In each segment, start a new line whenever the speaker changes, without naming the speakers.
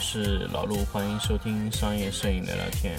我是老陆，欢迎收听商业摄影聊聊天。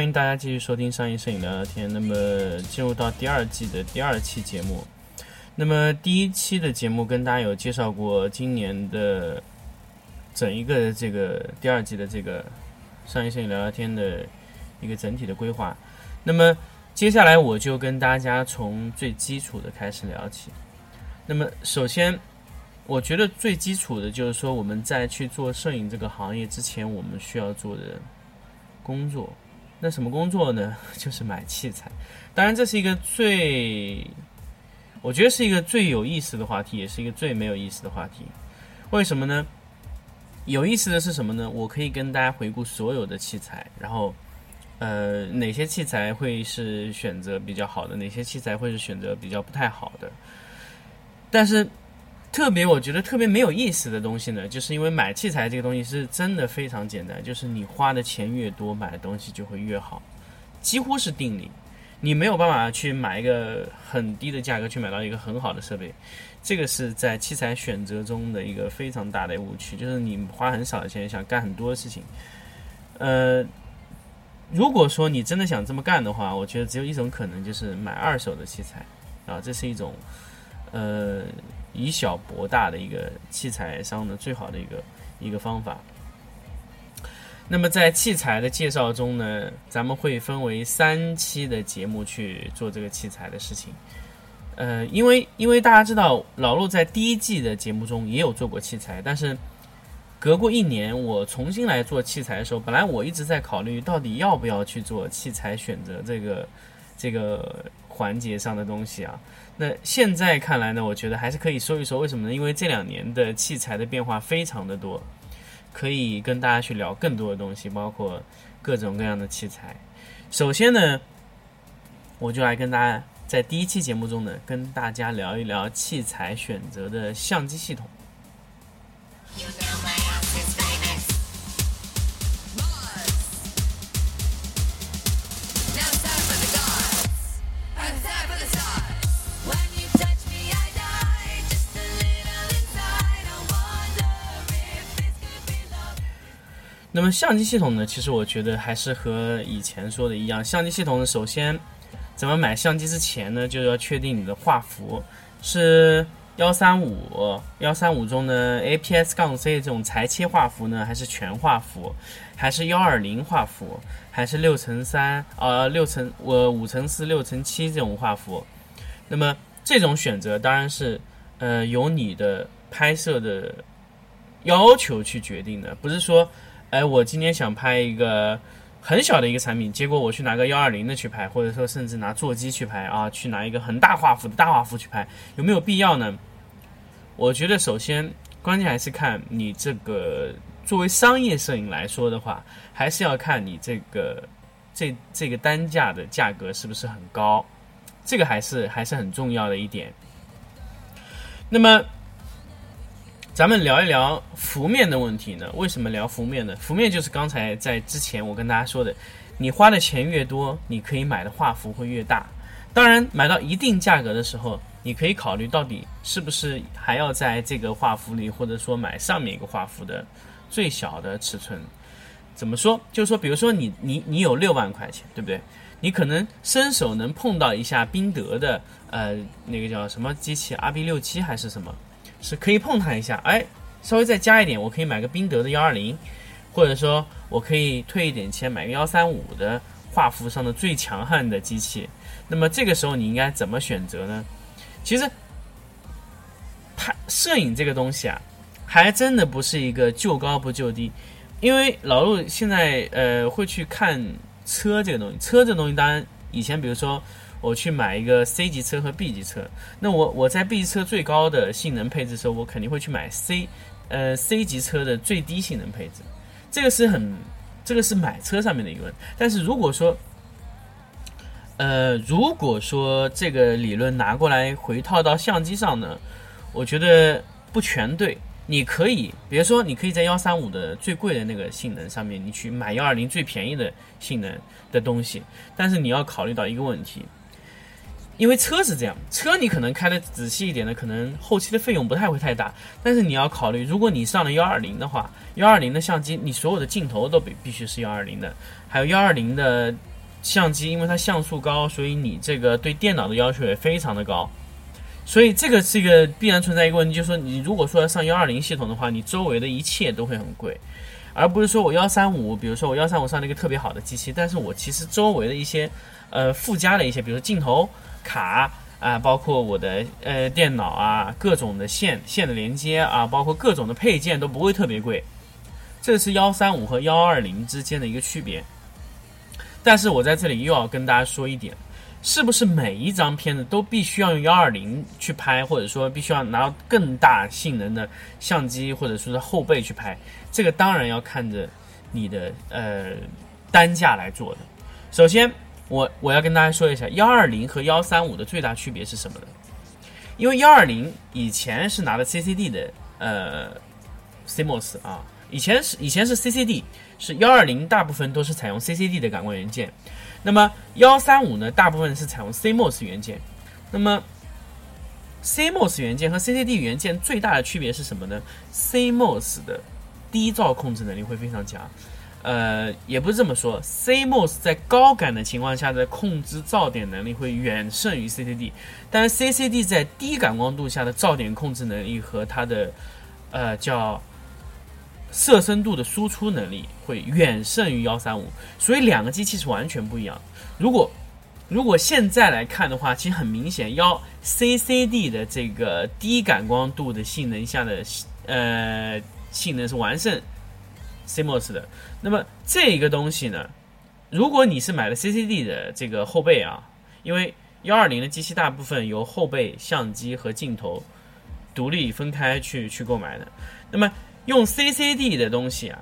欢迎大家继续收听商业摄影聊聊天。那么进入到第二季的第二期节目。那么第一期的节目跟大家有介绍过今年的整一个这个第二季的这个商业摄影聊聊天的一个整体的规划。那么接下来我就跟大家从最基础的开始聊起。那么首先，我觉得最基础的就是说我们在去做摄影这个行业之前，我们需要做的工作。那什么工作呢？就是买器材。当然，这是一个最，我觉得是一个最有意思的话题，也是一个最没有意思的话题。为什么呢？有意思的是什么呢？我可以跟大家回顾所有的器材，然后，呃，哪些器材会是选择比较好的，哪些器材会是选择比较不太好的。但是，特别我觉得特别没有意思的东西呢，就是因为买器材这个东西是真的非常简单，就是你花的钱越多，买的东西就会越好，几乎是定理。你没有办法去买一个很低的价格去买到一个很好的设备，这个是在器材选择中的一个非常大的误区，就是你花很少的钱想干很多事情。呃，如果说你真的想这么干的话，我觉得只有一种可能，就是买二手的器材啊，这是一种呃以小博大的一个器材商的最好的一个一个方法。那么在器材的介绍中呢，咱们会分为三期的节目去做这个器材的事情。呃，因为因为大家知道老陆在第一季的节目中也有做过器材，但是隔过一年我重新来做器材的时候，本来我一直在考虑到底要不要去做器材选择这个这个环节上的东西啊。那现在看来呢，我觉得还是可以说一说为什么呢？因为这两年的器材的变化非常的多。可以跟大家去聊更多的东西，包括各种各样的器材。首先呢，我就来跟大家在第一期节目中呢，跟大家聊一聊器材选择的相机系统。
You know
那么相机系统呢，其实我觉得还是和以前说的一样。相机系统，首先咱们买相机之前呢，就要确定你的画幅是幺三五，幺三五中呢 APS 杠 C 这种裁切画幅呢，还是全画幅，还是幺二零画幅，还是六乘三呃六乘我五乘四六乘七这种画幅。那么这种选择当然是呃由你的拍摄的要求去决定的，不是说。哎，我今天想拍一个很小的一个产品，结果我去拿个幺二零的去拍，或者说甚至拿座机去拍啊，去拿一个很大画幅的大画幅去拍，有没有必要呢？我觉得首先关键还是看你这个作为商业摄影来说的话，还是要看你这个这这个单价的价格是不是很高，这个还是还是很重要的一点。那么。咱们聊一聊幅面的问题呢？为什么聊幅面呢？幅面就是刚才在之前我跟大家说的，你花的钱越多，你可以买的画幅会越大。当然，买到一定价格的时候，你可以考虑到底是不是还要在这个画幅里，或者说买上面一个画幅的最小的尺寸。怎么？说？就是说，比如说你你你有六万块钱，对不对？你可能伸手能碰到一下宾得的呃那个叫什么？机器，RB 六七还是什么？是可以碰它一下，哎，稍微再加一点，我可以买个宾得的幺二零，或者说我可以退一点钱买个幺三五的画幅上的最强悍的机器。那么这个时候你应该怎么选择呢？其实拍摄影这个东西啊，还真的不是一个就高不就低，因为老陆现在呃会去看车这个东西。车这个东西，当然以前比如说我去买一个 C 级车和 B 级车，那我我在 B 级车最高的性能配置的时候，我肯定会去买 C，呃 C 级车的最低性能配置。这个是很，这个是买车上面的一个问。但是如果说，呃，如果说这个理论拿过来回套到相机上呢，我觉得不全对。你可以，比如说，你可以在幺三五的最贵的那个性能上面，你去买幺二零最便宜的性能的东西。但是你要考虑到一个问题，因为车是这样，车你可能开的仔细一点的，可能后期的费用不太会太大。但是你要考虑，如果你上了幺二零的话，幺二零的相机，你所有的镜头都必必须是幺二零的，还有幺二零的相机，因为它像素高，所以你这个对电脑的要求也非常的高。所以这个是一个必然存在一个问题，就是说你如果说要上幺二零系统的话，你周围的一切都会很贵，而不是说我幺三五，比如说我幺三五上了一个特别好的机器，但是我其实周围的一些呃附加的一些，比如说镜头卡啊，包括我的呃电脑啊，各种的线线的连接啊，包括各种的配件都不会特别贵，这是幺三五和幺二零之间的一个区别。但是我在这里又要跟大家说一点。是不是每一张片子都必须要用幺二零去拍，或者说必须要拿到更大性能的相机，或者说是后背去拍？这个当然要看着你的呃单价来做的。首先，我我要跟大家说一下幺二零和幺三五的最大区别是什么呢？因为幺二零以前是拿的 CCD 的呃 CMOS 啊，以前是以前是 CCD，是幺二零大部分都是采用 CCD 的感光元件。那么幺三五呢，大部分是采用 CMOS 元件。那么 CMOS 元件和 CCD 元件最大的区别是什么呢？CMOS 的低噪控制能力会非常强。呃，也不是这么说，CMOS 在高感的情况下的控制噪点能力会远胜于 CCD，但是 CCD 在低感光度下的噪点控制能力和它的呃叫。色深度的输出能力会远胜于幺三五，所以两个机器是完全不一样。如果如果现在来看的话，其实很明显，幺 CCD 的这个低感光度的性能下的呃性能是完胜 CMOS 的。那么这一个东西呢，如果你是买了 CCD 的这个后背啊，因为幺二零的机器大部分由后背相机和镜头独立分开去去购买的，那么。用 CCD 的东西啊，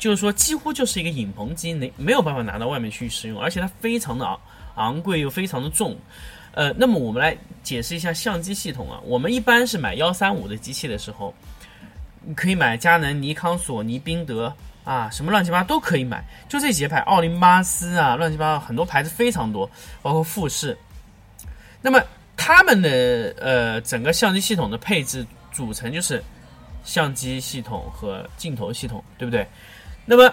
就是说几乎就是一个影棚机，没没有办法拿到外面去使用，而且它非常的昂昂贵又非常的重。呃，那么我们来解释一下相机系统啊。我们一般是买幺三五的机器的时候，你可以买佳能、尼康、索尼、宾得啊，什么乱七八糟都可以买，就这几个牌，奥林巴斯啊，乱七八糟很多牌子非常多，包括富士。那么他们的呃整个相机系统的配置组成就是。相机系统和镜头系统，对不对？那么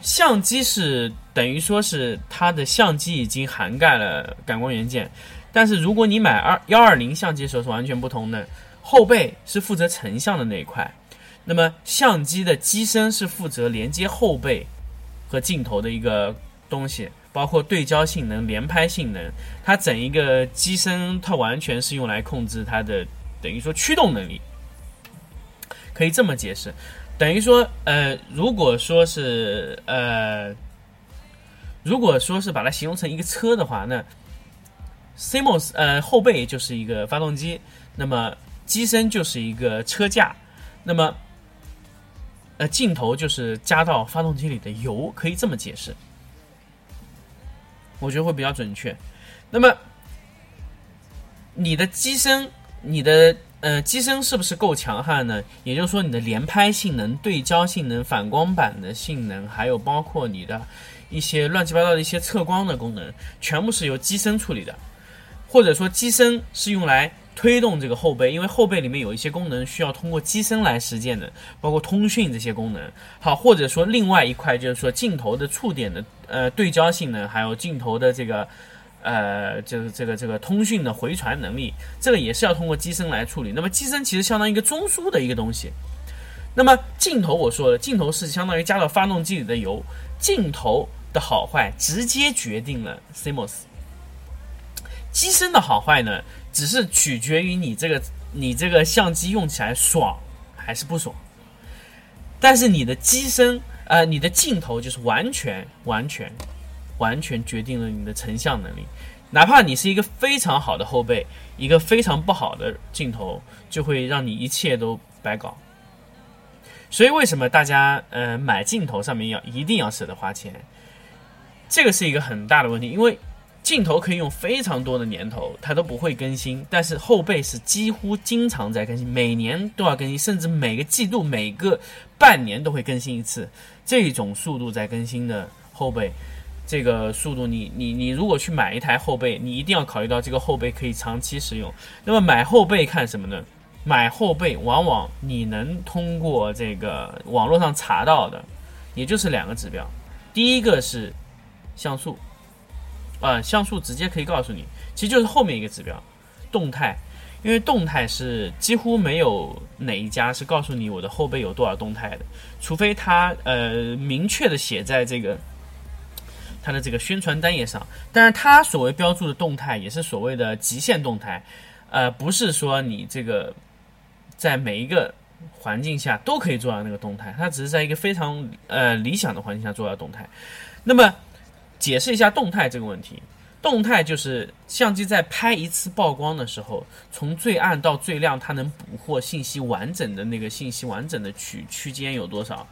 相机是等于说是它的相机已经涵盖了感光元件，但是如果你买二幺二零相机的时候是完全不同的。后背是负责成像的那一块，那么相机的机身是负责连接后背和镜头的一个东西，包括对焦性能、连拍性能，它整一个机身它完全是用来控制它的等于说驱动能力。可以这么解释，等于说，呃，如果说是，呃，如果说是把它形容成一个车的话，那 CMOS 呃后背就是一个发动机，那么机身就是一个车架，那么呃镜头就是加到发动机里的油，可以这么解释，我觉得会比较准确。那么你的机身，你的。呃，机身是不是够强悍呢？也就是说，你的连拍性能、对焦性能、反光板的性能，还有包括你的一些乱七八糟的一些测光的功能，全部是由机身处理的，或者说机身是用来推动这个后背，因为后背里面有一些功能需要通过机身来实现的，包括通讯这些功能。好，或者说另外一块就是说镜头的触点的呃对焦性能，还有镜头的这个。呃，就是这个这个通讯的回传能力，这个也是要通过机身来处理。那么机身其实相当于一个中枢的一个东西。那么镜头我说了，镜头是相当于加到发动机里的油，镜头的好坏直接决定了 CMOS。机身的好坏呢，只是取决于你这个你这个相机用起来爽还是不爽。但是你的机身呃，你的镜头就是完全、完全、完全决定了你的成像能力。哪怕你是一个非常好的后背，一个非常不好的镜头，就会让你一切都白搞。所以，为什么大家呃买镜头上面要一定要舍得花钱？这个是一个很大的问题，因为镜头可以用非常多的年头，它都不会更新，但是后背是几乎经常在更新，每年都要更新，甚至每个季度、每个半年都会更新一次。这种速度在更新的后背，这个速度，你你你如果去买一台后背，你一定要考虑到这个后背可以长期使用。那么买后背看什么呢？买后背往往你能通过这个网络上查到的，也就是两个指标，第一个是。像素，呃，像素直接可以告诉你，其实就是后面一个指标，动态，因为动态是几乎没有哪一家是告诉你我的后背有多少动态的，除非它呃明确的写在这个它的这个宣传单页上，但是它所谓标注的动态也是所谓的极限动态，呃，不是说你这个在每一个环境下都可以做到那个动态，它只是在一个非常呃理想的环境下做到动态，那么。解释一下动态这个问题。动态就是相机在拍一次曝光的时候，从最暗到最亮，它能捕获信息完整的那个信息完整的区区间有多少？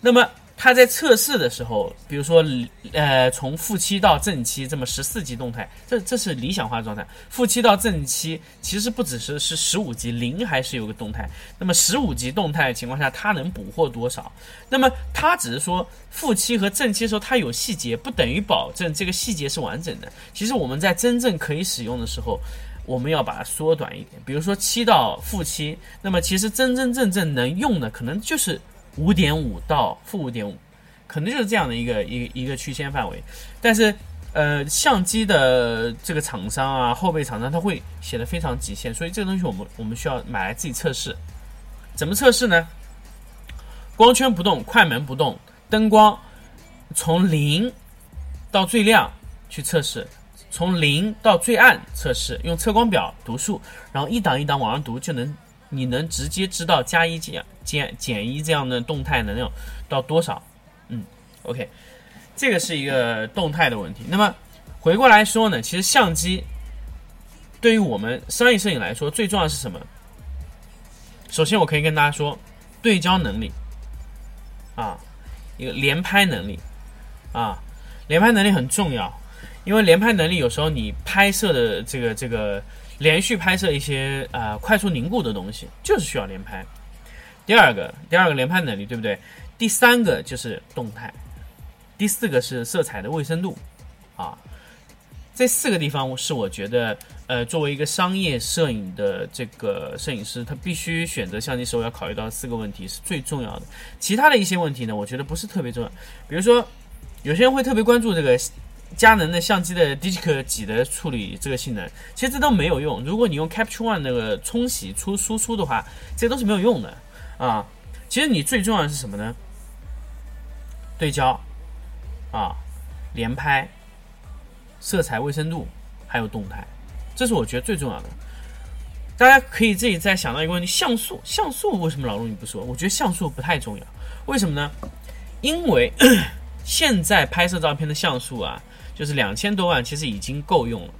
那么。它在测试的时候，比如说，呃，从负七到正七这么十四级动态，这这是理想化状态。负七到正七其实不只是是十五级，零还是有个动态。那么十五级动态情况下，它能捕获多少？那么它只是说负七和正七的时候它有细节，不等于保证这个细节是完整的。其实我们在真正可以使用的时候，我们要把它缩短一点。比如说七到负七，那么其实真真正正能用的可能就是。五点五到负五点五，可能就是这样的一个一一个区间范围。但是，呃，相机的这个厂商啊，后备厂商他会写的非常极限，所以这个东西我们我们需要买来自己测试。怎么测试呢？光圈不动，快门不动，灯光从零到最亮去测试，从零到最暗测试，用测光表读数，然后一档一档往上读就能。你能直接知道加一减减减一这样的动态能量到多少？嗯，OK，这个是一个动态的问题。那么回过来说呢，其实相机对于我们商业摄影来说，最重要是什么？首先，我可以跟大家说，对焦能力啊，一个连拍能力啊，连拍能力很重要，因为连拍能力有时候你拍摄的这个这个。连续拍摄一些呃快速凝固的东西，就是需要连拍。第二个，第二个连拍能力，对不对？第三个就是动态，第四个是色彩的卫生度啊。这四个地方是我觉得，呃，作为一个商业摄影的这个摄影师，他必须选择相机时候要考虑到四个问题是最重要的。其他的一些问题呢，我觉得不是特别重要。比如说，有些人会特别关注这个。佳能的相机的 Digital 几的处理这个性能，其实这都没有用。如果你用 Capture One 那个冲洗出输出的话，这些都是没有用的啊。其实你最重要的是什么呢？对焦啊，连拍，色彩卫生度，还有动态，这是我觉得最重要的。大家可以自己再想到一个问题：像素，像素为什么老陆你不说？我觉得像素不太重要，为什么呢？因为 现在拍摄照片的像素啊。就是两千多万，其实已经够用了。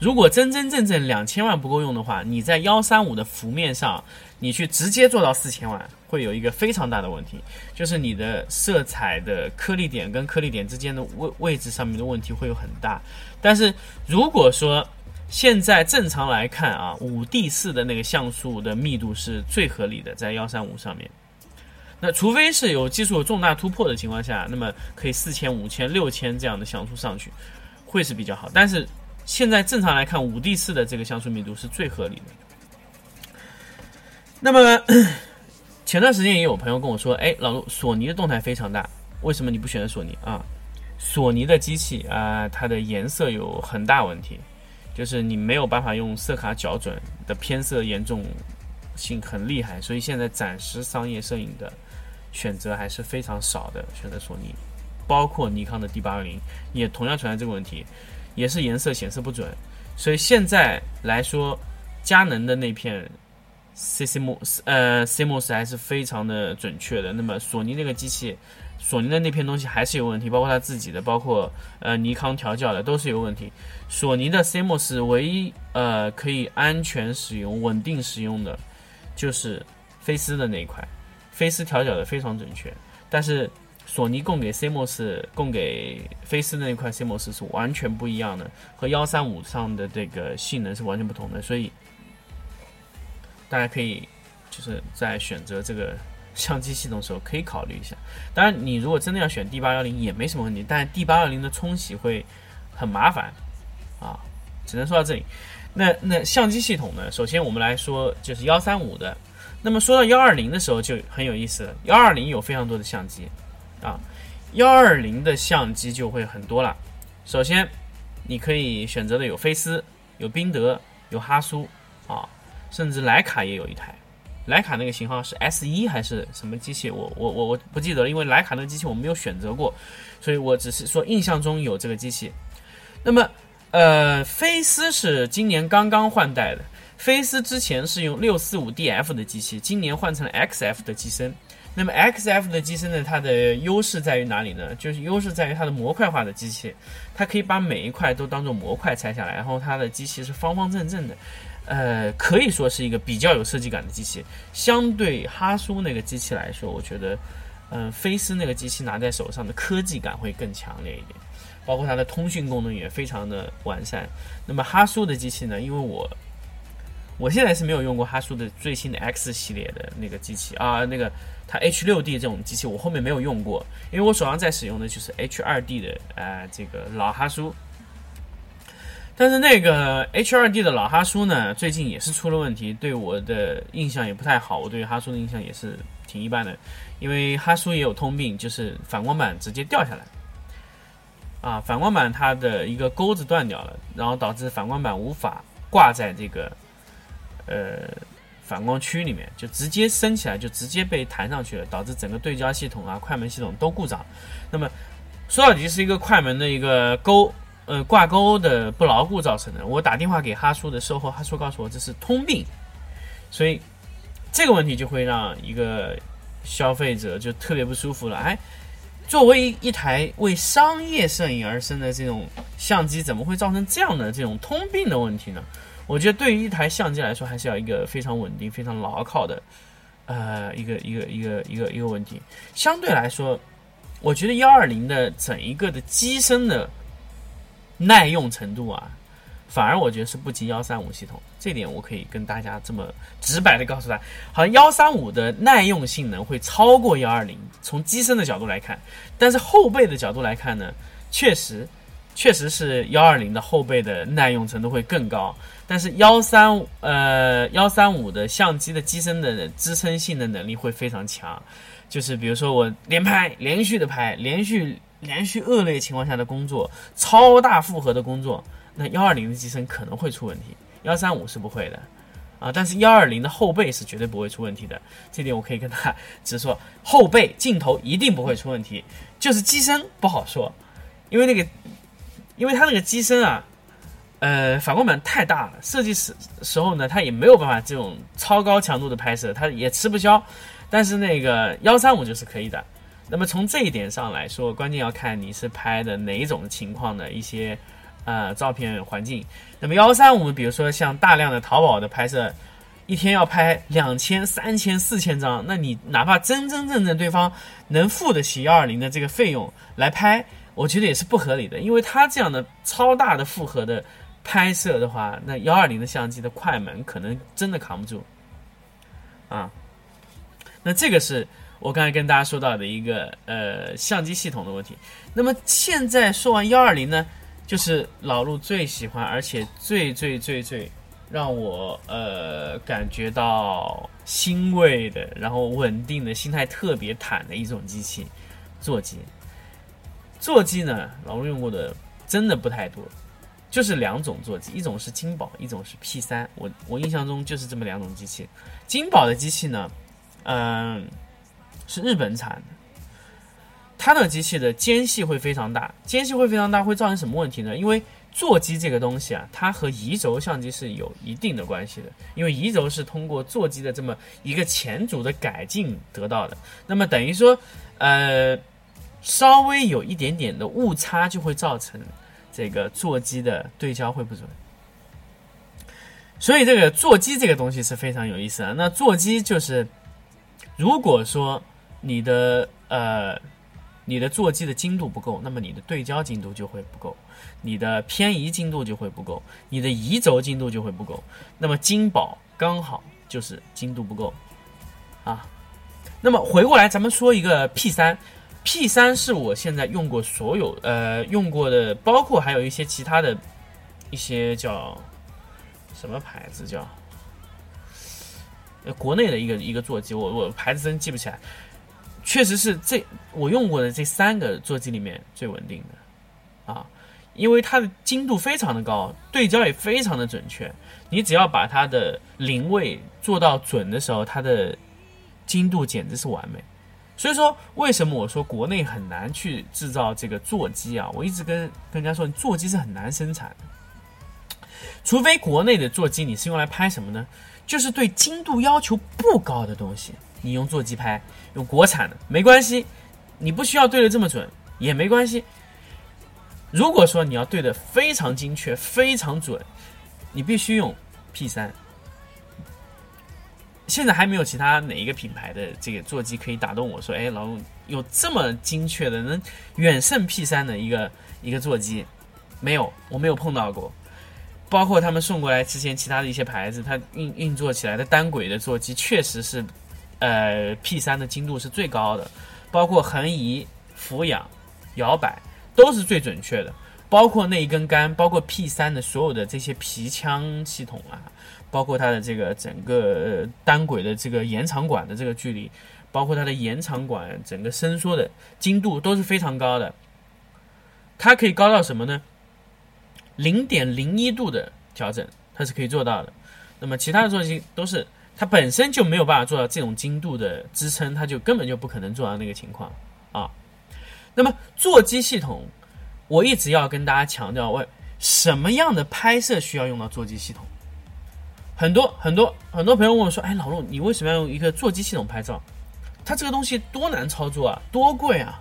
如果真真正正两千万不够用的话，你在幺三五的幅面上，你去直接做到四千万，会有一个非常大的问题，就是你的色彩的颗粒点跟颗粒点之间的位位置上面的问题会有很大。但是如果说现在正常来看啊，五 D 四的那个像素的密度是最合理的，在幺三五上面。那除非是有技术有重大突破的情况下，那么可以四千、五千、六千这样的像素上去，会是比较好。但是现在正常来看，五 D 四的这个像素密度是最合理的。那么前段时间也有朋友跟我说：“哎，老陆，索尼的动态非常大，为什么你不选择索尼啊？”索尼的机器啊，它的颜色有很大问题，就是你没有办法用色卡校准的偏色严重性很厉害，所以现在暂时商业摄影的。选择还是非常少的，选择索尼，包括尼康的 D 八二零也同样存在这个问题，也是颜色显示不准。所以现在来说，佳能的那片 CCMo 呃 CMOS 还是非常的准确的。那么索尼那个机器，索尼的那片东西还是有问题，包括它自己的，包括呃尼康调教的都是有问题。索尼的 CMOS 唯一呃可以安全使用、稳定使用的，就是飞思的那一块，飞思调教的非常准确，但是。索尼供给 CMOS 供给飞思的那块 CMOS 是完全不一样的，和幺三五上的这个性能是完全不同的，所以大家可以就是在选择这个 相机系统的时候可以考虑一下。当然，你如果真的要选 D 八幺零也没什么问题，但 D 八幺零的冲洗会很麻烦啊。只能说到这里。那那相机系统呢？首先我们来说就是幺三五的。那么说到幺二零的时候就很有意思了。幺二零有非常多的相机。啊，幺二零的相机就会很多了。首先，你可以选择的有飞思、有宾得、有哈苏啊，甚至徕卡也有一台。徕卡那个型号是 S 一还是什么机器？我我我我不记得了，因为徕卡那个机器我没有选择过，所以我只是说印象中有这个机器。那么，呃，飞思是今年刚刚换代的，飞思之前是用六四五 DF 的机器，今年换成了 XF 的机身。那么 XF 的机身呢？它的优势在于哪里呢？就是优势在于它的模块化的机器，它可以把每一块都当做模块拆下来，然后它的机器是方方正正的，呃，可以说是一个比较有设计感的机器。相对哈苏那个机器来说，我觉得，嗯，飞思那个机器拿在手上的科技感会更强烈一点，包括它的通讯功能也非常的完善。那么哈苏的机器呢？因为我我现在是没有用过哈苏的最新的 X 系列的那个机器啊，那个。它 H 六 D 这种机器我后面没有用过，因为我手上在使用的就是 H 二 D 的呃这个老哈苏，但是那个 H 二 D 的老哈苏呢，最近也是出了问题，对我的印象也不太好，我对哈苏的印象也是挺一般的，因为哈苏也有通病，就是反光板直接掉下来，啊，反光板它的一个钩子断掉了，然后导致反光板无法挂在这个呃。反光区里面就直接升起来，就直接被弹上去了，导致整个对焦系统啊、快门系统都故障。那么说到底是一个快门的一个钩，呃，挂钩的不牢固造成的。我打电话给哈苏的售后，哈苏告诉我这是通病，所以这个问题就会让一个消费者就特别不舒服了。哎，作为一台为商业摄影而生的这种相机，怎么会造成这样的这种通病的问题呢？我觉得对于一台相机来说，还是要一个非常稳定、非常牢靠的，呃，一个一个一个一个一个问题。相对来说，我觉得幺二零的整一个的机身的耐用程度啊，反而我觉得是不及幺三五系统。这点我可以跟大家这么直白的告诉他，好像幺三五的耐用性能会超过幺二零。从机身的角度来看，但是后背的角度来看呢，确实确实是幺二零的后背的耐用程度会更高。但是幺三呃幺三五的相机的机身的支撑性的能力会非常强，就是比如说我连拍连续的拍，连续连续恶劣情况下的工作，超大负荷的工作，那幺二零的机身可能会出问题，幺三五是不会的，啊，但是幺二零的后背是绝对不会出问题的，这点我可以跟他直说，后背镜头一定不会出问题，就是机身不好说，因为那个，因为它那个机身啊。呃，反光板太大了，设计时时候呢，它也没有办法这种超高强度的拍摄，它也吃不消。但是那个幺三五就是可以的。那么从这一点上来说，关键要看你是拍的哪种情况的一些呃照片环境。那么幺三五，比如说像大量的淘宝的拍摄，一天要拍两千、三千、四千张，那你哪怕真真正正对方能付得起幺二零的这个费用来拍，我觉得也是不合理的，因为它这样的超大的负荷的。拍摄的话，那幺二零的相机的快门可能真的扛不住，啊，那这个是我刚才跟大家说到的一个呃相机系统的问题。那么现在说完幺二零呢，就是老陆最喜欢而且最最最最让我呃感觉到欣慰的，然后稳定的心态特别坦的一种机器——座机。座机呢，老陆用过的真的不太多。就是两种座机，一种是金宝，一种是 P 三。我我印象中就是这么两种机器。金宝的机器呢，嗯，是日本产的。它的机器的间隙会非常大，间隙会非常大，会造成什么问题呢？因为座机这个东西啊，它和移轴相机是有一定的关系的，因为移轴是通过座机的这么一个前组的改进得到的。那么等于说，呃，稍微有一点点的误差，就会造成这个座机的对焦会不准。所以这个座机这个东西是非常有意思啊。那座机就是，如果说你的呃你的座机的精度不够，那么你的对焦精度就会不够，你的偏移精度就会不够，你的移轴精度就会不够。那么金宝刚好就是精度不够啊。那么回过来，咱们说一个 P 三，P 三是我现在用过所有呃用过的，包括还有一些其他的一些叫什么牌子叫。国内的一个一个座机，我我牌子真记不起来，确实是这我用过的这三个座机里面最稳定的啊，因为它的精度非常的高，对焦也非常的准确。你只要把它的临位做到准的时候，它的精度简直是完美。所以说，为什么我说国内很难去制造这个座机啊？我一直跟跟人家说，座机是很难生产的，除非国内的座机你是用来拍什么呢？就是对精度要求不高的东西，你用座机拍，用国产的没关系，你不需要对的这么准也没关系。如果说你要对的非常精确、非常准，你必须用 P 三。现在还没有其他哪一个品牌的这个座机可以打动我说，哎，老陆有这么精确的，能远胜 P 三的一个一个座机，没有，我没有碰到过。包括他们送过来之前其他的一些牌子，它运运作起来的单轨的座机确实是，呃，P 三的精度是最高的，包括横移、俯仰、摇摆都是最准确的，包括那一根杆，包括 P 三的所有的这些皮腔系统啊，包括它的这个整个单轨的这个延长管的这个距离，包括它的延长管整个伸缩的精度都是非常高的，它可以高到什么呢？零点零一度的调整，它是可以做到的。那么其他的座机都是它本身就没有办法做到这种精度的支撑，它就根本就不可能做到那个情况啊。那么座机系统，我一直要跟大家强调，喂，什么样的拍摄需要用到座机系统？很多很多很多朋友问我说，哎，老陆，你为什么要用一个座机系统拍照？它这个东西多难操作啊，多贵啊。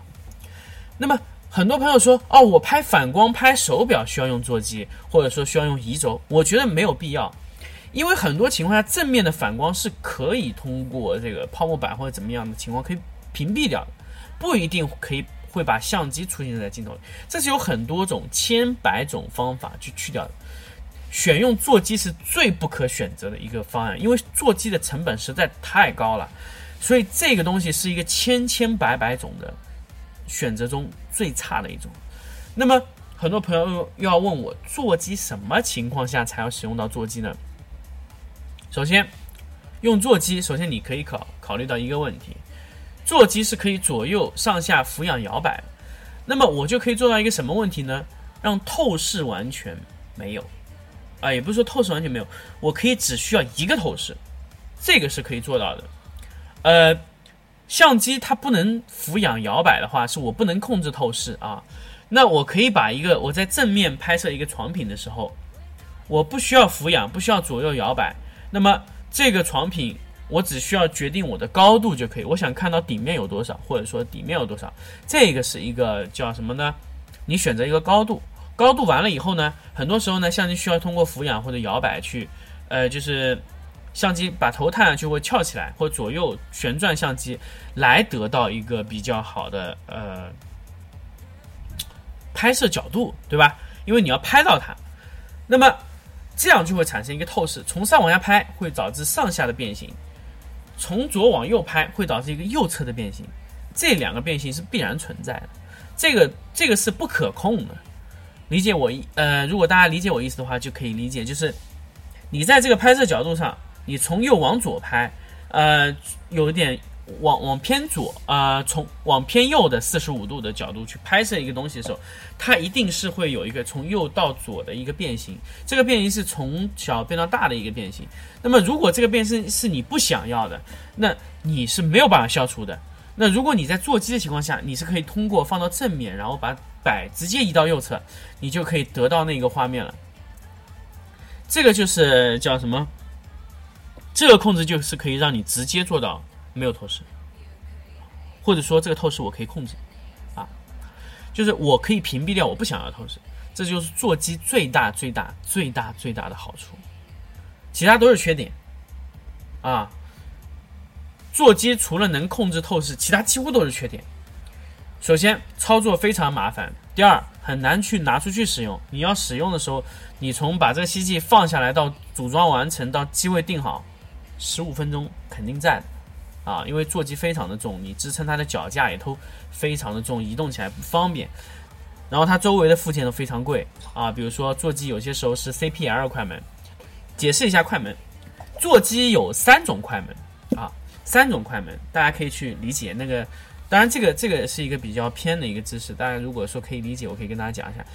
那么很多朋友说，哦，我拍反光、拍手表需要用座机，或者说需要用移轴，我觉得没有必要，因为很多情况下正面的反光是可以通过这个泡沫板或者怎么样的情况可以屏蔽掉的，不一定可以会把相机出现在镜头里，这是有很多种千百种方法去去掉的。选用座机是最不可选择的一个方案，因为座机的成本实在太高了，所以这个东西是一个千千百百种的。选择中最差的一种。那么很多朋友又要问我，座机什么情况下才要使用到座机呢？首先，用座机，首先你可以考考虑到一个问题，座机是可以左右上下俯仰摇摆，那么我就可以做到一个什么问题呢？让透视完全没有，啊，也不是说透视完全没有，我可以只需要一个透视，这个是可以做到的，呃。相机它不能俯仰摇摆的话，是我不能控制透视啊。那我可以把一个我在正面拍摄一个床品的时候，我不需要俯仰，不需要左右摇摆。那么这个床品我只需要决定我的高度就可以。我想看到底面有多少，或者说底面有多少，这个是一个叫什么呢？你选择一个高度，高度完了以后呢，很多时候呢，相机需要通过俯仰或者摇摆去，呃，就是。相机把头探上去会翘起来，或左右旋转相机，来得到一个比较好的呃拍摄角度，对吧？因为你要拍到它，那么这样就会产生一个透视，从上往下拍会导致上下的变形，从左往右拍会导致一个右侧的变形，这两个变形是必然存在的，这个这个是不可控的。理解我呃，如果大家理解我意思的话，就可以理解，就是你在这个拍摄角度上。你从右往左拍，呃，有一点往往偏左，啊，从往偏右的四十五度的角度去拍摄一个东西的时候，它一定是会有一个从右到左的一个变形，这个变形是从小变到大的一个变形。那么如果这个变形是你不想要的，那你是没有办法消除的。那如果你在座机的情况下，你是可以通过放到正面，然后把摆直接移到右侧，你就可以得到那个画面了。这个就是叫什么？这个控制就是可以让你直接做到没有透视，或者说这个透视我可以控制，啊，就是我可以屏蔽掉我不想要透视，这就是座机最大最大最大最大的好处，其他都是缺点，啊。座机除了能控制透视，其他几乎都是缺点。首先，操作非常麻烦；第二，很难去拿出去使用。你要使用的时候，你从把这个吸气放下来到组装完成到机位定好，十五分钟肯定在啊，因为座机非常的重，你支撑它的脚架也都非常的重，移动起来不方便。然后它周围的附件都非常贵啊，比如说座机有些时候是 CPL 快门。解释一下快门，座机有三种快门啊。三种快门，大家可以去理解那个。当然，这个这个是一个比较偏的一个知识。大家如果说可以理解，我可以跟大家讲一下。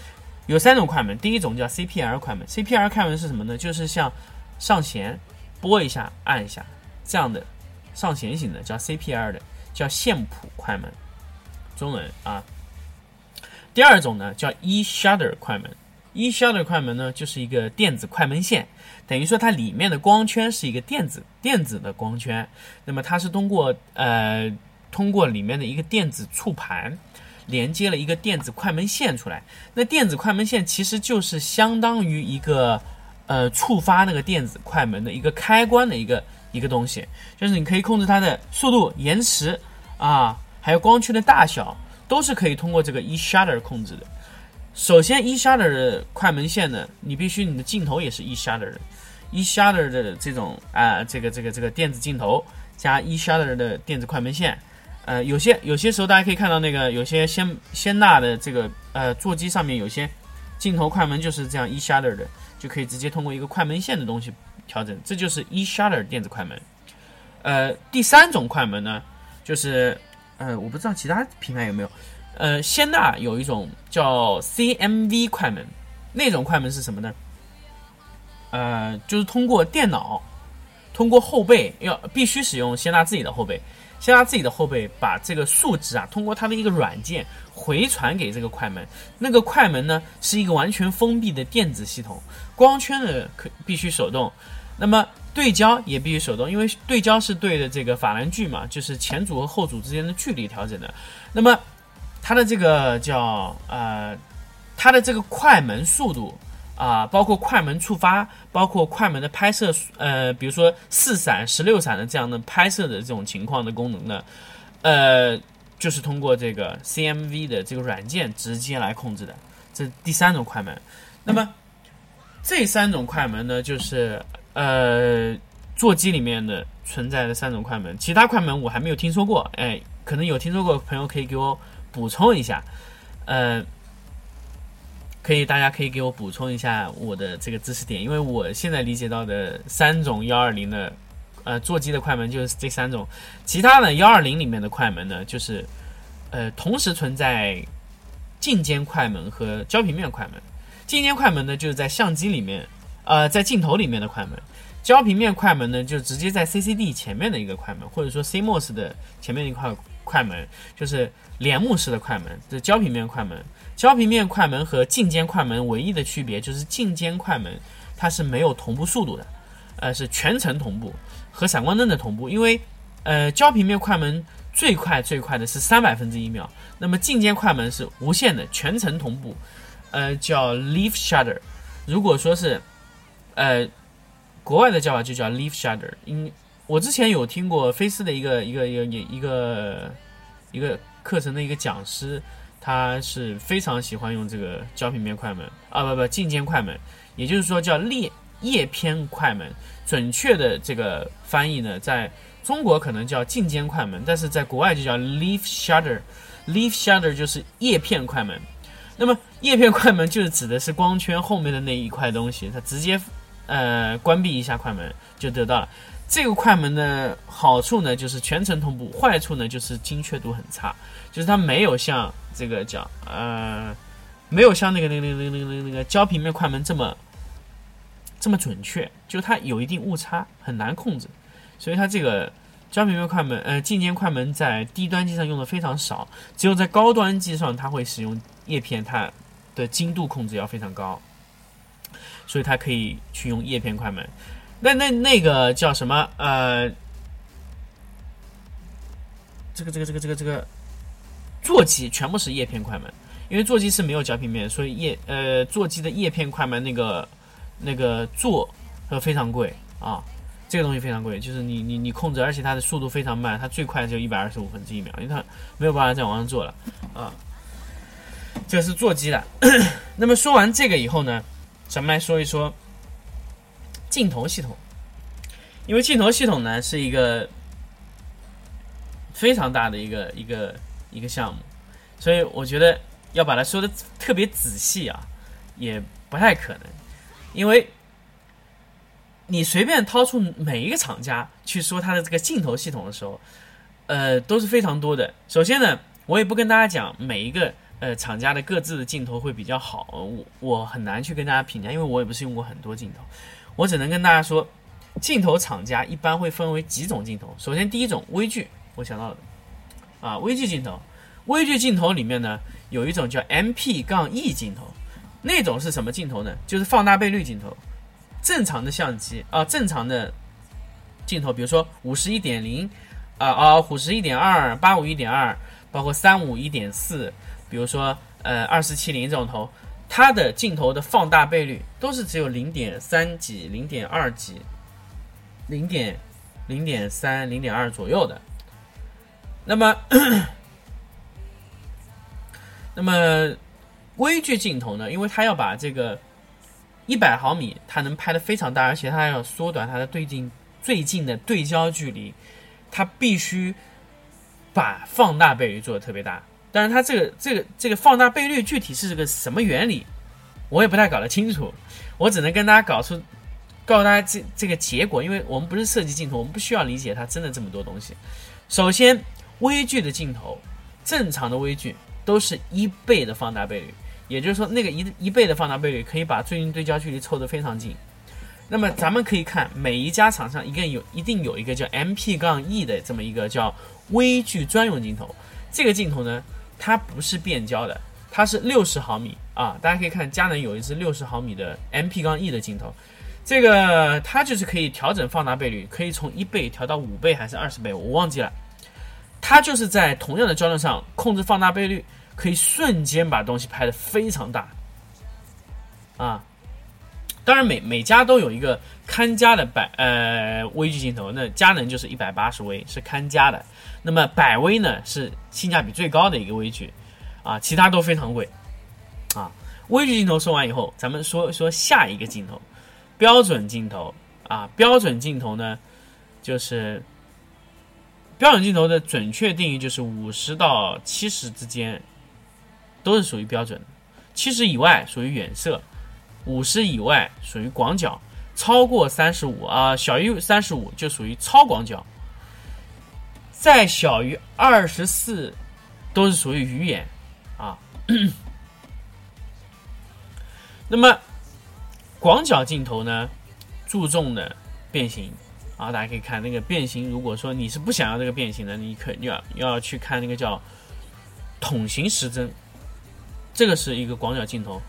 有三种快门，第一种叫 CPL 快门。CPL 快门是什么呢？就是像上弦拨一下、按一下这样的上弦型的，叫 CPL 的，叫线谱快门。中文啊。第二种呢叫 E shutter 快门。E shutter 快门呢就是一个电子快门线。等于说它里面的光圈是一个电子电子的光圈，那么它是通过呃通过里面的一个电子触盘连接了一个电子快门线出来。那电子快门线其实就是相当于一个呃触发那个电子快门的一个开关的一个一个东西，就是你可以控制它的速度、延迟啊，还有光圈的大小，都是可以通过这个 e shutter 控制的。首先，e shutter 的快门线呢，你必须你的镜头也是 e shutter 的。e shutter 的这种啊，这个这个这个电子镜头加 e shutter 的电子快门线，呃，有些有些时候大家可以看到那个有些仙仙纳的这个呃座机上面有些镜头快门就是这样 e shutter 的，就可以直接通过一个快门线的东西调整，这就是 e shutter 电子快门。呃，第三种快门呢，就是呃，我不知道其他品牌有没有，呃，仙娜有一种叫 CMV 快门，那种快门是什么呢？呃，就是通过电脑，通过后背，要必须使用仙娜自己的后背，仙娜自己的后背把这个数值啊，通过它的一个软件回传给这个快门。那个快门呢，是一个完全封闭的电子系统，光圈的可必须手动，那么对焦也必须手动，因为对焦是对的这个法兰距嘛，就是前组和后组之间的距离调整的。那么它的这个叫呃，它的这个快门速度。啊，包括快门触发，包括快门的拍摄，呃，比如说四闪、十六闪的这样的拍摄的这种情况的功能呢，呃，就是通过这个 CMV 的这个软件直接来控制的。这第三种快门。那么这三种快门呢，就是呃座机里面的存在的三种快门，其他快门我还没有听说过。哎，可能有听说过的朋友可以给我补充一下，呃。可以，大家可以给我补充一下我的这个知识点，因为我现在理解到的三种幺二零的，呃，座机的快门就是这三种，其他的幺二零里面的快门呢，就是呃同时存在近间快门和焦平面快门。近间快门呢，就是在相机里面，呃，在镜头里面的快门；焦平面快门呢，就直接在 CCD 前面的一个快门，或者说 CMOS 的前面一块快门，就是帘幕式的快门，这焦平面快门。焦平面快门和近间快门唯一的区别就是近间快门它是没有同步速度的，呃，是全程同步和闪光灯的同步。因为呃焦平面快门最快最快的是三百分之一秒，那么近间快门是无限的全程同步，呃叫 leaf shutter。如果说是呃国外的叫法就叫 leaf shutter。因我之前有听过菲斯的一个一个一个一个一个课程的一个讲师。他是非常喜欢用这个胶平面快门啊，不不，近间快门，也就是说叫裂叶片快门。准确的这个翻译呢，在中国可能叫近间快门，但是在国外就叫 leaf shutter。leaf shutter 就是叶片快门。那么叶片快门就是指的是光圈后面的那一块东西，它直接呃关闭一下快门就得到了。这个快门的好处呢，就是全程同步；坏处呢，就是精确度很差，就是它没有像这个叫呃，没有像那个那个那个那个那个那个胶平面快门这么这么准确，就它有一定误差，很难控制。所以它这个胶平面快门，呃，进阶快门在低端机上用的非常少，只有在高端机上它会使用叶片，它的精度控制要非常高，所以它可以去用叶片快门。那那那个叫什么？呃，这个这个这个这个这个座机全部是叶片快门，因为座机是没有胶平面，所以叶呃座机的叶片快门那个那个座呃非常贵啊。这个东西非常贵，就是你你你控制，而且它的速度非常慢，它最快只有一百二十五分之一秒，因为它没有办法再往上做了啊。这是座机的。那么说完这个以后呢，咱们来说一说镜头系统，因为镜头系统呢是一个非常大的一个一个一个项目，所以我觉得要把它说的特别仔细啊，也不太可能，因为。你随便掏出每一个厂家去说它的这个镜头系统的时候，呃，都是非常多的。首先呢，我也不跟大家讲每一个呃厂家的各自的镜头会比较好，我我很难去跟大家评价，因为我也不是用过很多镜头，我只能跟大家说，镜头厂家一般会分为几种镜头。首先第一种微距，我想到的啊，微距镜头，微距镜头里面呢有一种叫 M P 杠 E 镜头，那种是什么镜头呢？就是放大倍率镜头。正常的相机啊，正常的镜头，比如说五十一点零，啊啊，五十一点二，八五一点二，包括三五一点四，比如说呃二四七零这种头，它的镜头的放大倍率都是只有零点三几、零点二几、零点零点三、零点二左右的。那么，那么微距镜头呢？因为它要把这个。一百毫米，它能拍的非常大，而且它要缩短它的对镜最近的对焦距离，它必须把放大倍率做的特别大。但是它这个这个这个放大倍率具体是个什么原理，我也不太搞得清楚。我只能跟大家搞出，告诉大家这这个结果，因为我们不是设计镜头，我们不需要理解它真的这么多东西。首先，微距的镜头，正常的微距都是一倍的放大倍率。也就是说，那个一一倍的放大倍率可以把最近对焦距离凑得非常近。那么咱们可以看每一家厂商一定有一定有一个叫 M P 杠 E 的这么一个叫微距专用镜头。这个镜头呢，它不是变焦的，它是六十毫米啊。大家可以看佳能有一支六十毫米的 MP 杠 E 的镜头，这个它就是可以调整放大倍率，可以从一倍调到五倍还是二十倍，我忘记了。它就是在同样的焦段上控制放大倍率。可以瞬间把东西拍得非常大，啊，当然每每家都有一个看家的百呃微距镜头，那佳能就是一百八十微是看家的，那么百微呢是性价比最高的一个微距，啊，其他都非常贵，啊，微距镜头说完以后，咱们说说下一个镜头，标准镜头啊，标准镜头呢就是标准镜头的准确定义就是五十到七十之间。都是属于标准，七十以外属于远色，五十以外属于广角，超过三十五啊，小于三十五就属于超广角，再小于二十四都是属于鱼眼啊。那么广角镜头呢，注重的变形啊，大家可以看那个变形。如果说你是不想要这个变形的，你可要要去看那个叫筒形时针。这个是一个广角镜头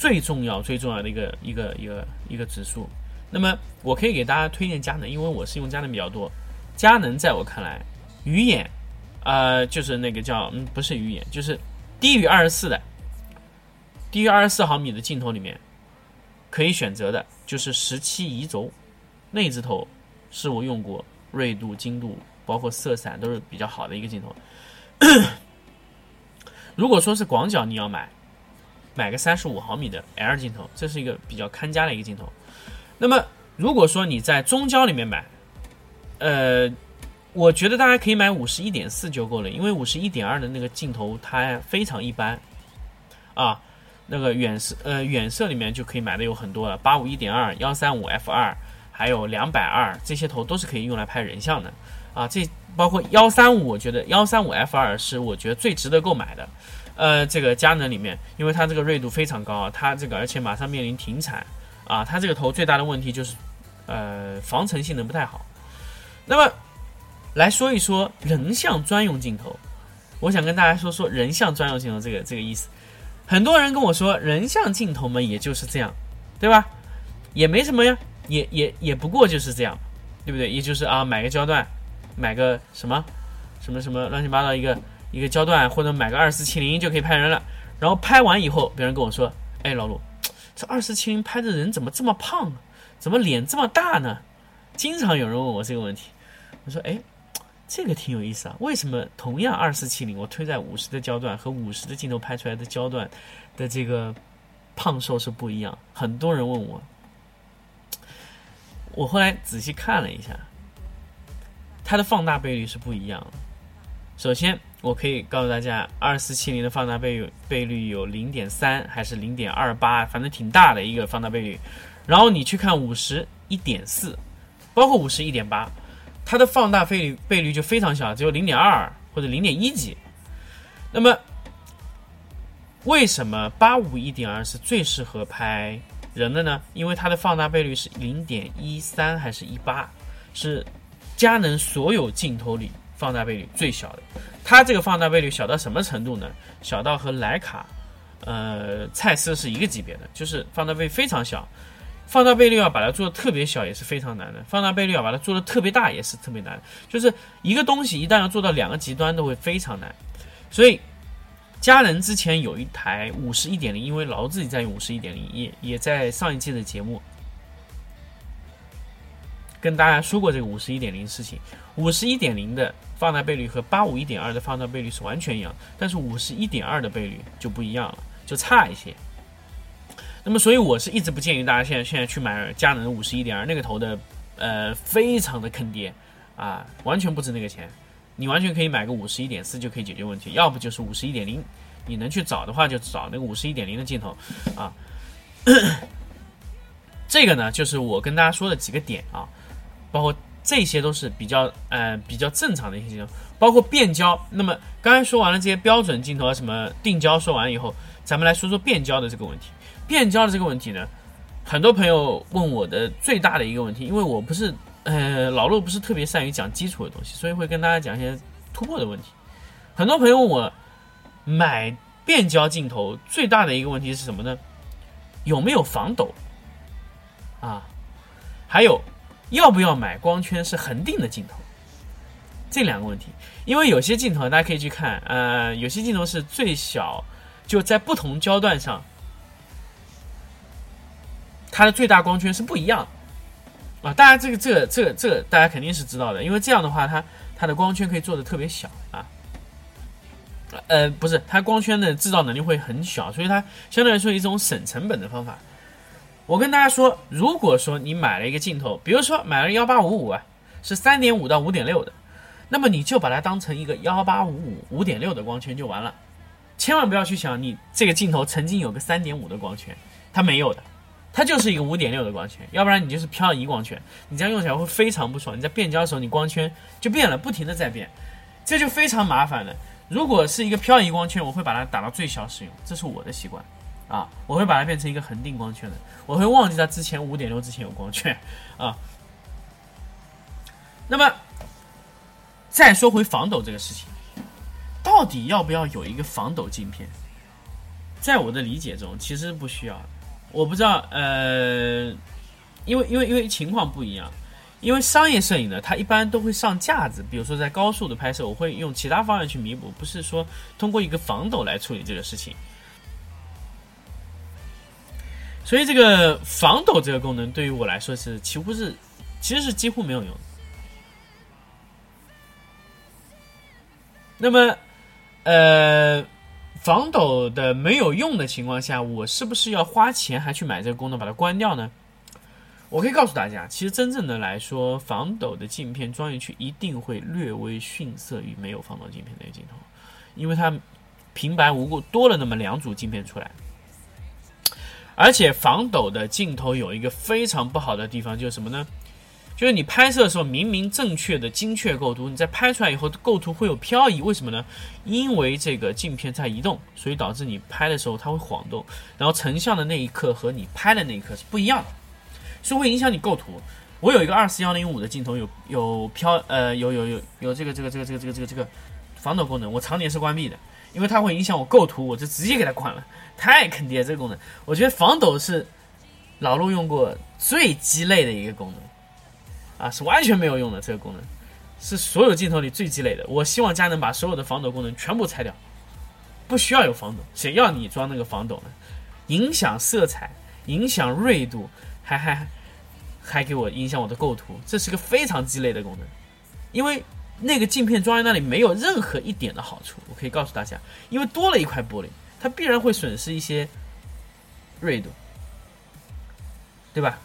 最重要、最重要的一个一个一个一个指数。那么，我可以给大家推荐佳能，因为我是用佳能比较多。佳能在我看来，鱼眼，呃，就是那个叫嗯，不是鱼眼，就是低于二十四的，低于二十四毫米的镜头里面，可以选择的就是十七移轴那只头，是我用过锐度、精度，包括色散都是比较好的一个镜头。如果说是广角，你要买，买个三十五毫米的 L 镜头，这是一个比较看家的一个镜头。那么，如果说你在中焦里面买，呃，我觉得大家可以买五十一点四就够了，因为五十一点二的那个镜头它非常一般啊。那个远色，呃，远色里面就可以买的有很多了，八五一点二、幺三五 F 二，还有两百二，这些头都是可以用来拍人像的啊。这包括幺三五，我觉得幺三五 F 二是我觉得最值得购买的。呃，这个佳能里面，因为它这个锐度非常高啊，它这个而且马上面临停产啊，它这个头最大的问题就是，呃，防尘性能不太好。那么来说一说人像专用镜头，我想跟大家说说人像专用镜头这个这个意思。很多人跟我说人像镜头嘛，也就是这样，对吧？也没什么呀，也也也不过就是这样，对不对？也就是啊，买个焦段，买个什么什么什么乱七八糟一个一个焦段，或者买个二四七零就可以拍人了。然后拍完以后，别人跟我说：“哎，老陆，这二四七零拍的人怎么这么胖啊？怎么脸这么大呢？”经常有人问我这个问题。我说：“哎，这个挺有意思啊。为什么同样二四七零，我推在五十的焦段和五十的镜头拍出来的焦段的这个胖瘦是不一样？很多人问我。我后来仔细看了一下，它的放大倍率是不一样的。首先，我可以告诉大家，二四七零的放大倍率倍率有零点三还是零点二八，反正挺大的一个放大倍率。然后你去看五十一点四，包括五十一点八，它的放大倍率倍率就非常小，只有零点二或者零点一几。那么，为什么八五一点二是最适合拍？人的呢？因为它的放大倍率是零点一三还是一八，是佳能所有镜头里放大倍率最小的。它这个放大倍率小到什么程度呢？小到和徕卡、呃蔡司是一个级别的，就是放大倍非常小。放大倍率要把它做的特别小也是非常难的，放大倍率要把它做的特别大也是特别难。就是一个东西一旦要做到两个极端都会非常难，所以。佳能之前有一台五十一点零，因为老自己在用五十一点零，也也在上一季的节目跟大家说过这个五十一点零事情。五十一点零的放大倍率和八五一点二的放大倍率是完全一样，但是五十一点二的倍率就不一样了，就差一些。那么，所以我是一直不建议大家现在现在去买佳能五十一点二那个头的，呃，非常的坑爹啊，完全不值那个钱。你完全可以买个五十一点四就可以解决问题，要不就是五十一点零，你能去找的话就找那个五十一点零的镜头啊。这个呢，就是我跟大家说的几个点啊，包括这些都是比较呃比较正常的一些镜头，包括变焦。那么刚才说完了这些标准镜头啊，什么定焦说完以后，咱们来说说变焦的这个问题。变焦的这个问题呢，很多朋友问我的最大的一个问题，因为我不是。呃，老陆不是特别善于讲基础的东西，所以会跟大家讲一些突破的问题。很多朋友问我买变焦镜头最大的一个问题是什么呢？有没有防抖？啊，还有要不要买光圈是恒定的镜头？这两个问题，因为有些镜头大家可以去看，呃，有些镜头是最小，就在不同焦段上，它的最大光圈是不一样。啊，大家这个这个这个这个大家肯定是知道的，因为这样的话，它它的光圈可以做的特别小啊。呃，不是，它光圈的制造能力会很小，所以它相对来说一种省成本的方法。我跟大家说，如果说你买了一个镜头，比如说买了幺八五五啊，是三点五到五点六的，那么你就把它当成一个幺八五五五点六的光圈就完了，千万不要去想你这个镜头曾经有个三点五的光圈，它没有的。它就是一个五点六的光圈，要不然你就是漂移光圈，你这样用起来会非常不爽。你在变焦的时候，你光圈就变了，不停的在变，这就非常麻烦了。如果是一个漂移光圈，我会把它打到最小使用，这是我的习惯啊，我会把它变成一个恒定光圈的，我会忘记它之前五点六之前有光圈啊。那么再说回防抖这个事情，到底要不要有一个防抖镜片？在我的理解中，其实不需要。我不知道，呃，因为因为因为情况不一样，因为商业摄影呢，它一般都会上架子，比如说在高速的拍摄，我会用其他方案去弥补，不是说通过一个防抖来处理这个事情。所以这个防抖这个功能对于我来说是几乎是，其实是几乎没有用。那么，呃。防抖的没有用的情况下，我是不是要花钱还去买这个功能把它关掉呢？我可以告诉大家，其实真正的来说，防抖的镜片装进去一定会略微逊色于没有防抖镜片的镜头，因为它平白无故多了那么两组镜片出来。而且防抖的镜头有一个非常不好的地方，就是什么呢？就是你拍摄的时候，明明正确的精确构图，你在拍出来以后，构图会有漂移，为什么呢？因为这个镜片在移动，所以导致你拍的时候它会晃动，然后成像的那一刻和你拍的那一刻是不一样的，所以会影响你构图。我有一个二四幺零五的镜头有有飘呃有有有有这个这个这个这个这个这个这个防抖功能，我常年是关闭的，因为它会影响我构图，我就直接给它关了，太坑爹这个功能。我觉得防抖是老陆用过最鸡肋的一个功能，啊，是完全没有用的这个功能，是所有镜头里最鸡肋的。我希望佳能把所有的防抖功能全部拆掉，不需要有防抖，谁要你装那个防抖呢？影响色彩，影响锐度，还还还给我影响我的构图，这是个非常鸡肋的功能，因为那个镜片装在那里没有任何一点的好处。我可以告诉大家，因为多了一块玻璃，它必然会损失一些锐度，对吧？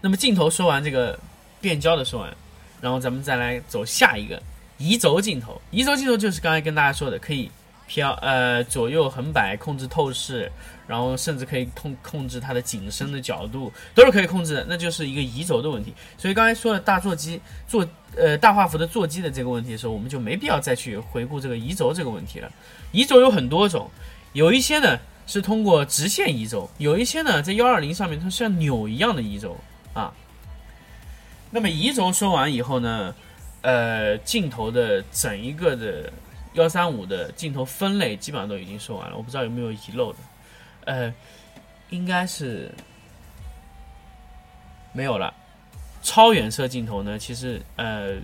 那么镜头说完这个变焦的说完，然后咱们再来走下一个移轴镜头。移轴镜头就是刚才跟大家说的，可以飘呃左右横摆控制透视，然后甚至可以控控制它的景深的角度，都是可以控制的，那就是一个移轴的问题。所以刚才说了大座机座呃大画幅的座机的这个问题的时候，我们就没必要再去回顾这个移轴这个问题了。移轴有很多种，有一些呢是通过直线移轴，有一些呢在幺二零上面它像钮一样的移轴啊。那么移轴说完以后呢，呃，镜头的整一个的幺三五的镜头分类基本上都已经说完了，我不知道有没有遗漏的，呃，应该是没有了。超远摄镜头呢，其实呃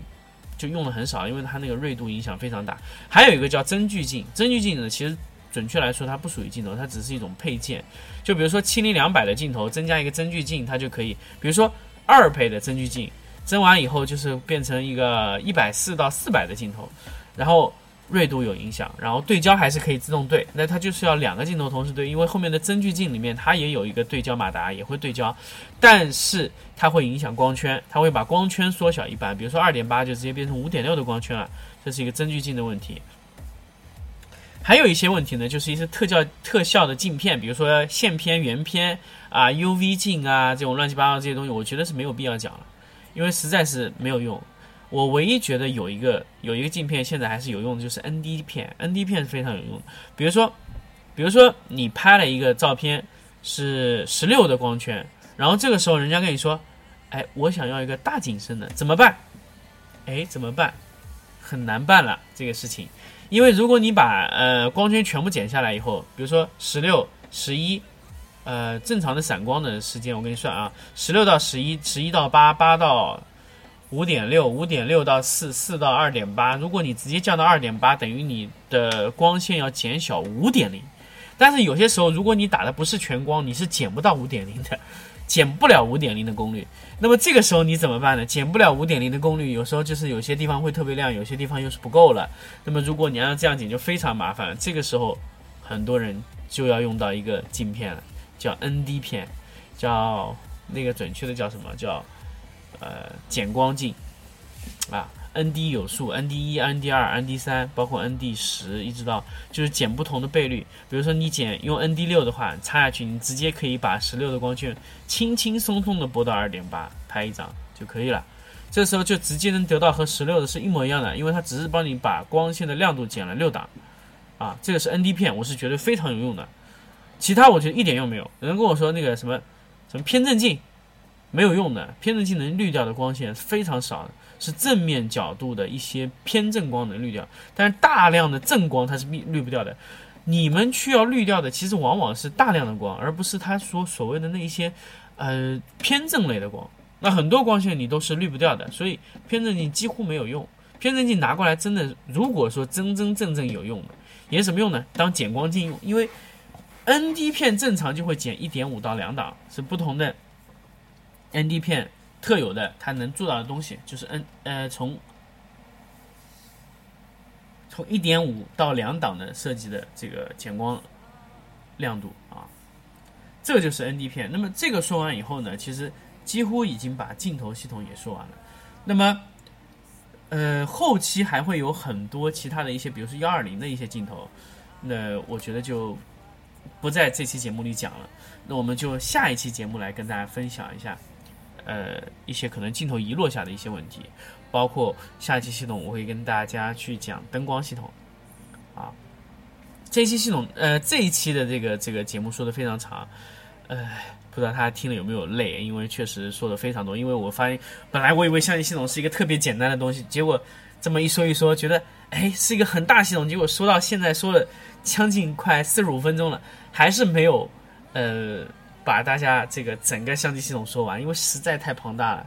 就用的很少，因为它那个锐度影响非常大。还有一个叫增距镜，增距镜呢，其实准确来说它不属于镜头，它只是一种配件。就比如说七零两百的镜头增加一个增距镜，它就可以，比如说二倍的增距镜。增完以后就是变成一个一百四到四百的镜头，然后锐度有影响，然后对焦还是可以自动对，那它就是要两个镜头同时对，因为后面的增距镜里面它也有一个对焦马达，也会对焦，但是它会影响光圈，它会把光圈缩小一半，比如说二点八就直接变成五点六的光圈了，这是一个增距镜的问题。还有一些问题呢，就是一些特效特效的镜片，比如说线片、圆片啊、UV 镜啊这种乱七八糟这些东西，我觉得是没有必要讲了。因为实在是没有用，我唯一觉得有一个有一个镜片现在还是有用的，就是 ND 片，ND 片是非常有用的。比如说，比如说你拍了一个照片是十六的光圈，然后这个时候人家跟你说，哎，我想要一个大景深的，怎么办？哎，怎么办？很难办了这个事情，因为如果你把呃光圈全部减下来以后，比如说十六、十一。呃，正常的闪光的时间，我跟你算啊，十六到十一，十一到八，八到五点六，五点六到四，四到二点八。如果你直接降到二点八，等于你的光线要减小五点零。但是有些时候，如果你打的不是全光，你是减不到五点零的，减不了五点零的功率。那么这个时候你怎么办呢？减不了五点零的功率，有时候就是有些地方会特别亮，有些地方又是不够了。那么如果你要这样减，就非常麻烦。这个时候，很多人就要用到一个镜片了。叫 ND 片，叫那个准确的叫什么叫呃减光镜啊？ND 有数，ND 一、ND 二、ND 三，包括 ND 十，一直到就是减不同的倍率。比如说你减用 ND 六的话，插下去你直接可以把十六的光圈轻轻松松的拨到二点八，拍一张就可以了。这时候就直接能得到和十六的是一模一样的，因为它只是帮你把光线的亮度减了六档啊。这个是 ND 片，我是觉得非常有用的。其他我觉得一点用没有。有人跟我说那个什么什么偏振镜没有用的，偏振镜能滤掉的光线非常少，是正面角度的一些偏振光能滤掉，但是大量的正光它是滤滤不掉的。你们需要滤掉的其实往往是大量的光，而不是他所所谓的那一些呃偏正类的光。那很多光线你都是滤不掉的，所以偏振镜几乎没有用。偏振镜拿过来真的，如果说真真正正有用的，也什么用呢？当减光镜用，因为。ND 片正常就会减一点五到两档，是不同的 ND 片特有的，它能做到的东西就是 N 呃从从一点五到两档的设计的这个减光亮度啊，这就是 ND 片。那么这个说完以后呢，其实几乎已经把镜头系统也说完了。那么呃后期还会有很多其他的一些，比如说幺二零的一些镜头，那我觉得就。不在这期节目里讲了，那我们就下一期节目来跟大家分享一下，呃，一些可能镜头遗落下的一些问题，包括下一期系统我会跟大家去讲灯光系统，啊，这一期系统，呃，这一期的这个这个节目说的非常长，呃，不知道他听了有没有累，因为确实说的非常多。因为我发现，本来我以为相机系统是一个特别简单的东西，结果这么一说一说，觉得哎是一个很大系统。结果说到现在说了将近快四十五分钟了，还是没有呃把大家这个整个相机系统说完，因为实在太庞大了。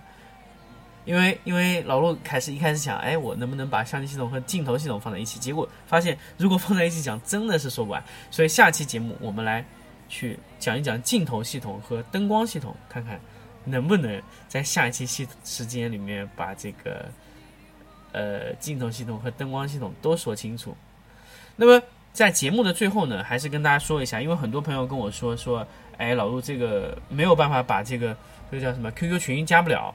因为因为老陆开始一开始想，哎，我能不能把相机系统和镜头系统放在一起？结果发现如果放在一起讲，真的是说不完。所以下期节目我们来去讲一讲镜头系统和灯光系统，看看能不能在下一期系时间里面把这个呃镜头系统和灯光系统都说清楚。那么在节目的最后呢，还是跟大家说一下，因为很多朋友跟我说说，哎，老陆这个没有办法把这个这个叫什么 QQ 群加不了。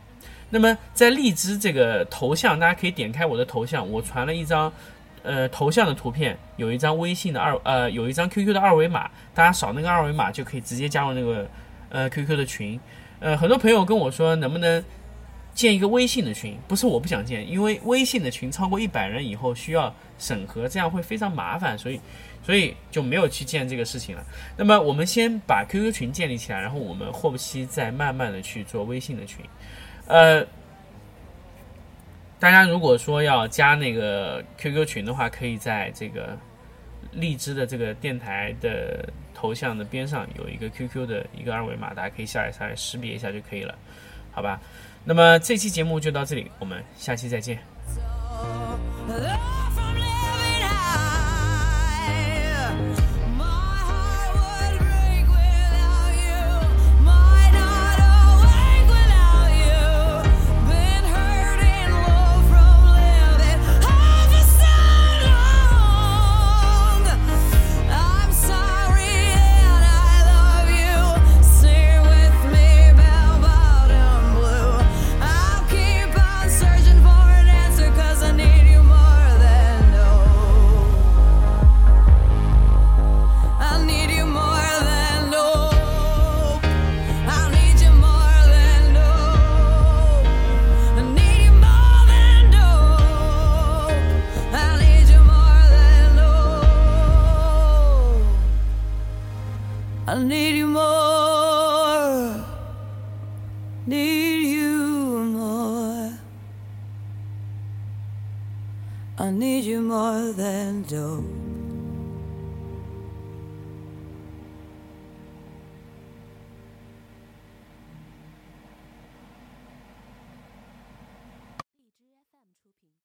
那么在荔枝这个头像，大家可以点开我的头像，我传了一张，呃，头像的图片，有一张微信的二，呃，有一张 QQ 的二维码，大家扫那个二维码就可以直接加入那个，呃，QQ 的群。呃，很多朋友跟我说，能不能建一个微信的群？不是我不想建，因为微信的群超过一百人以后需要审核，这样会非常麻烦，所以，所以就没有去建这个事情了。那么我们先把 QQ 群建立起来，然后我们后期再慢慢的去做微信的群。呃，大家如果说要加那个 QQ 群的话，可以在这个荔枝的这个电台的头像的边上有一个 QQ 的一个二维码，大家可以下载下来识别一下就可以了，好吧？那么这期节目就到这里，我们下期再见。